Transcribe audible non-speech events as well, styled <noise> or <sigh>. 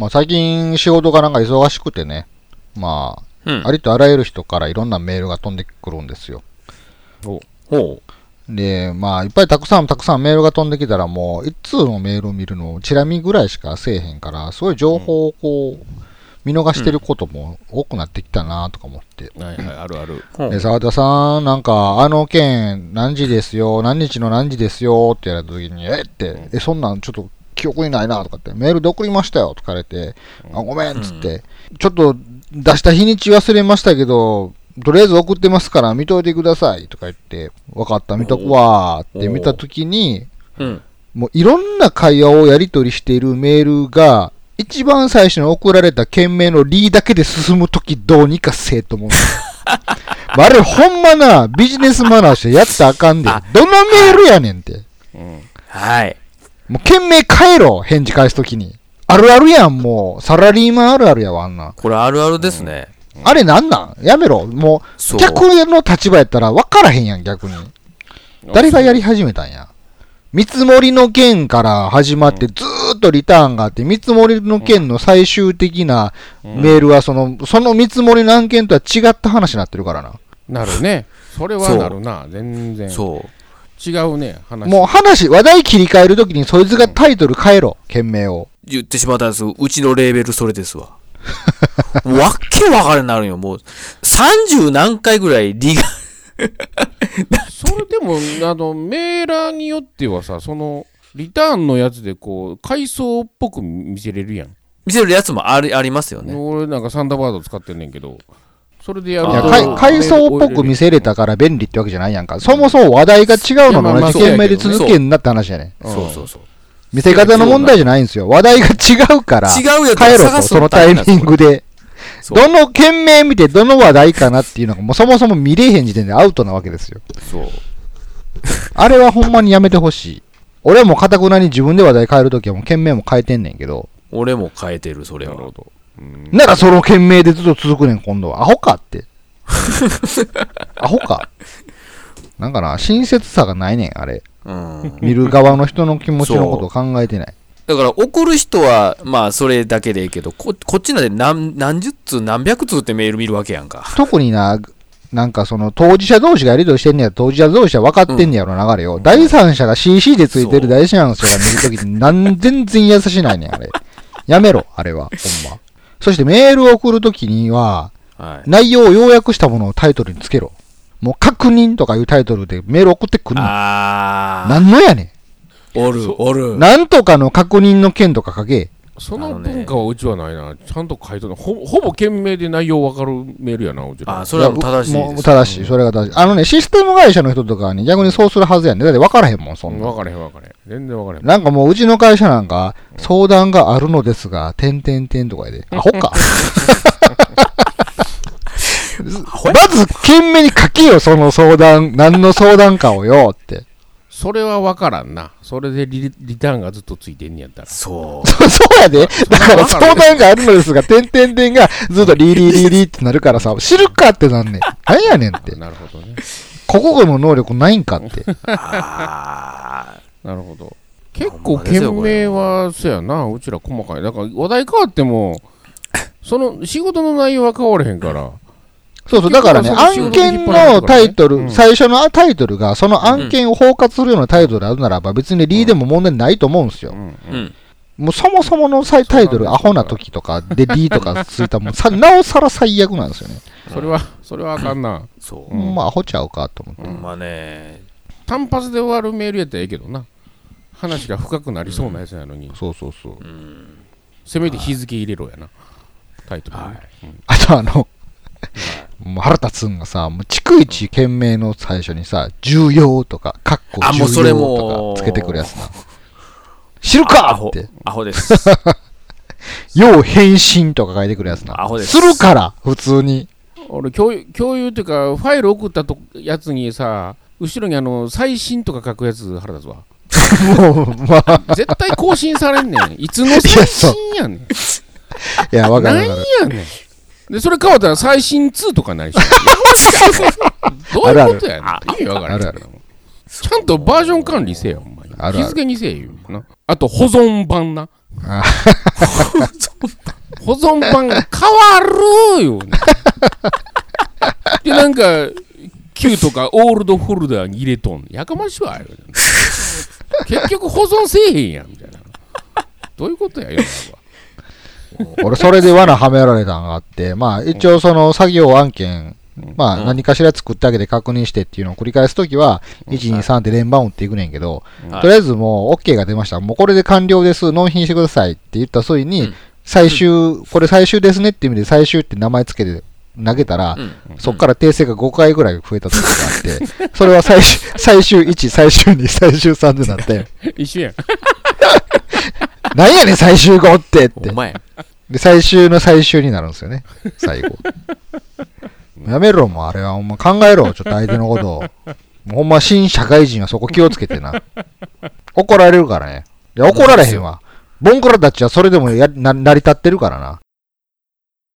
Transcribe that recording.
まあ最近仕事がなんか忙しくてね、まあ、うん。ありとあらゆる人からいろんなメールが飛んでくるんですよ。ほう。で、まあ、いっぱいたくさんたくさんメールが飛んできたら、もう、一通のメールを見るの、チラ見ぐらいしかせえへんから、すごい情報をこう、見逃してることも多くなってきたなとか思って。はいはい、あるある。で、沢田さん、なんか、あの件、何時ですよ、何日の何時ですよ？って言われた時に、え？って、え、そんなんちょっと記憶にないなとかって、メールで送りましたよとか言われて、あ、ごめんっつって、ちょっと出した日にち忘れましたけど、とりあえず送ってますから見といてくださいとか言って、分かった、見とくわーって見た時に、うん。もういろんな会話をやり取りしているメールが、一番最初に送られた件名のリーだけで進むときどうにかせえと思う。まああれほんまな、ビジネスマナーしてやったらあかんで。どのメールやねんって。うん。はい。もう件名変えろ、返事返すときに。あるあるやん、もう。サラリーマンあるあるやわ、あんな。これあるあるですね。あれなんなん？やめろ。もう、そう。逆の立場やったら分からへんやん、逆に。誰がやり始めたんや？見積もりの件から始まってずーっとリターンがあって、見積もりの件の最終的なメールはその、その見積もりの案件とは違った話になってるからな。なるね。それはなるな。全然。そう。違うね、話。もう話、話題切り替えるときにそいつがタイトル変えろ、件名を。言ってしまったんです。うちのレーベルそれですわ。<laughs> わっけわからんなるんよ。もう、30何回ぐらいリが、<laughs> それでも、あの、メーラーによってはさ、その、リターンのやつでこう、階層っぽく見せれるやん。見せるやつもありありますよね。俺なんかサンダーバード使ってんねんけど、それでやるいや、と。かい階層っぽく見せれたから便利ってわけじゃないやんか。そもそも話題が違うのの同じ件名で続けんなって話やねそうそうそう。見せ方の問題じゃないんですよ。話題が違うから。違うやつ変えろと、探すそのタイミングで。どの件名見てどの話題かなっていうのがもうそもそも見れへん時点でアウトなわけですよ。そう。あれはほんまにやめてほしい。俺はもうかたくなに自分で話題変えるときはもう件名も変えてんねんけど。俺も変えてる、それは。なるほど。うんならその件名でずっと続くねん、今度は。アホかって。<laughs> アホか。なんかな、親切さがないねん、あれ。うん。見る側の人の気持ちのことを考えてない。だから送る人は、まあそれだけでいいけど、ここっちなんで何何十通何百通ってメール見るわけやんか。特にな、なんかその当事者同士がやりとりしてんねや当事者同士は分かってんねやろ、流れを。第三者が CC でついてる第三者が見るときに、なん全然優しないねん、あれ。やめろ、あれは、ほんま。そしてメールを送るときには、はい。内容を要約したものをタイトルにつけろ。もう確認とかいうタイトルでメール送ってくんの。あなんのやねー。おる、おるん。。なんとかの確認の件とか書け。その文化はうちはないな。ちゃんと書いとるほほぼ件名で内容わかるメールやな、うちら。あ、それはもう正しいもうです。正しい。それが正しい。あのね、システム会社の人とかはね、逆にそうするはずやねん。だって分からへんもん、そんな。分かれへん分かれへん。全然分かれへん。なんかもううちの会社なんか、相談があるのですが、てんてんてんとかやで。アホか。<laughs> まず、懸命に書けよ、その相談、何の相談かをよ、って。それは分からんな。それでリリターンがずっとついてんねやったら。そう。そ <laughs> そうやで。だから相談があるのですが、てんてんてんがずっとリーリーリーリーってなるからさ、知るかってなんねん。何やねんって。なるほどね。国語の能力ないんかって。<laughs> あなるほど。結構件名は、そやな、うちら細かい。だから話題変わっても、その仕事の内容は変われへんから。そうそう、だからね、案件のタイトル、うん最初のタイトルが、その案件を包括するようなタイトルであるならば、別にリーでも問題ないと思うんですよ。もうそもそものタイトル、アホな時とかでリーとかついたもん、さ <laughs> なおさら最悪なんですよね。それは、それはあかんな。そう。うんまあ、アホちゃうかと思って。まね。単発で終わるメールやったらええけどな。話が深くなりそうなやつやのに、そうそうそう。うん。せめて日付入れろやな。タイトルあとあの、もう腹立つんがさ、もう逐一件名の最初にさ、重要とか、カッコあもうそれ重要もとかつけてくるやつな。知るかって。。アホです。<laughs> 要返信とか書いてくるやつな。アホですするから、普通に。俺共有、共有っていうか、ファイル送ったとやつにさ、後ろにあの、最新とか書くやつ腹立つわ。<laughs> もう、まあ、絶対更新されんねん。いつの最新やねん。いや、わかるわかる。やねん。で、それ変わったら最新2とかになりそう。<laughs> どういうことやねん。意味わからちゃんとバージョン管理せよ、ほんまに。あるある。日付にせえ言うな。あと、保存版な。あ <laughs> 保存版変わるよ、ね。<laughs> で、なんか、旧とかオールドフォルダーに入れとん。やかましいわよ。結局保存せえへんやん、みたいな。どういうことや、世の中 <laughs> 俺、それで罠はめられたのがあって、まあ、一応その作業案件、まあ、うん。何かしら作ってあげて確認してっていうのを繰り返すときは、1、2、3って連番打っていくねんけど、はい。とりあえずもう OK が出ました。もうこれで完了です。納品してくださいって言った際に、うん。最終、これ最終ですねって意味で最終って名前つけて投げたら、うん。そっから訂正が5回ぐらい増えた時があって、それは最終、最終1、最終2、最終3でなって、<laughs> 一緒やん。<laughs> なんやねん最終5ってってお。前。で、最終の最終になるんですよね、最後。<laughs> やめろ、もうあれは。ほんま考えろ、ちょっと相手のことを。もうほんま新社会人はそこ気をつけてな。怒られるからね。いや、怒られへんわ。ボンクラたちはそれでもやな成り立ってるからな。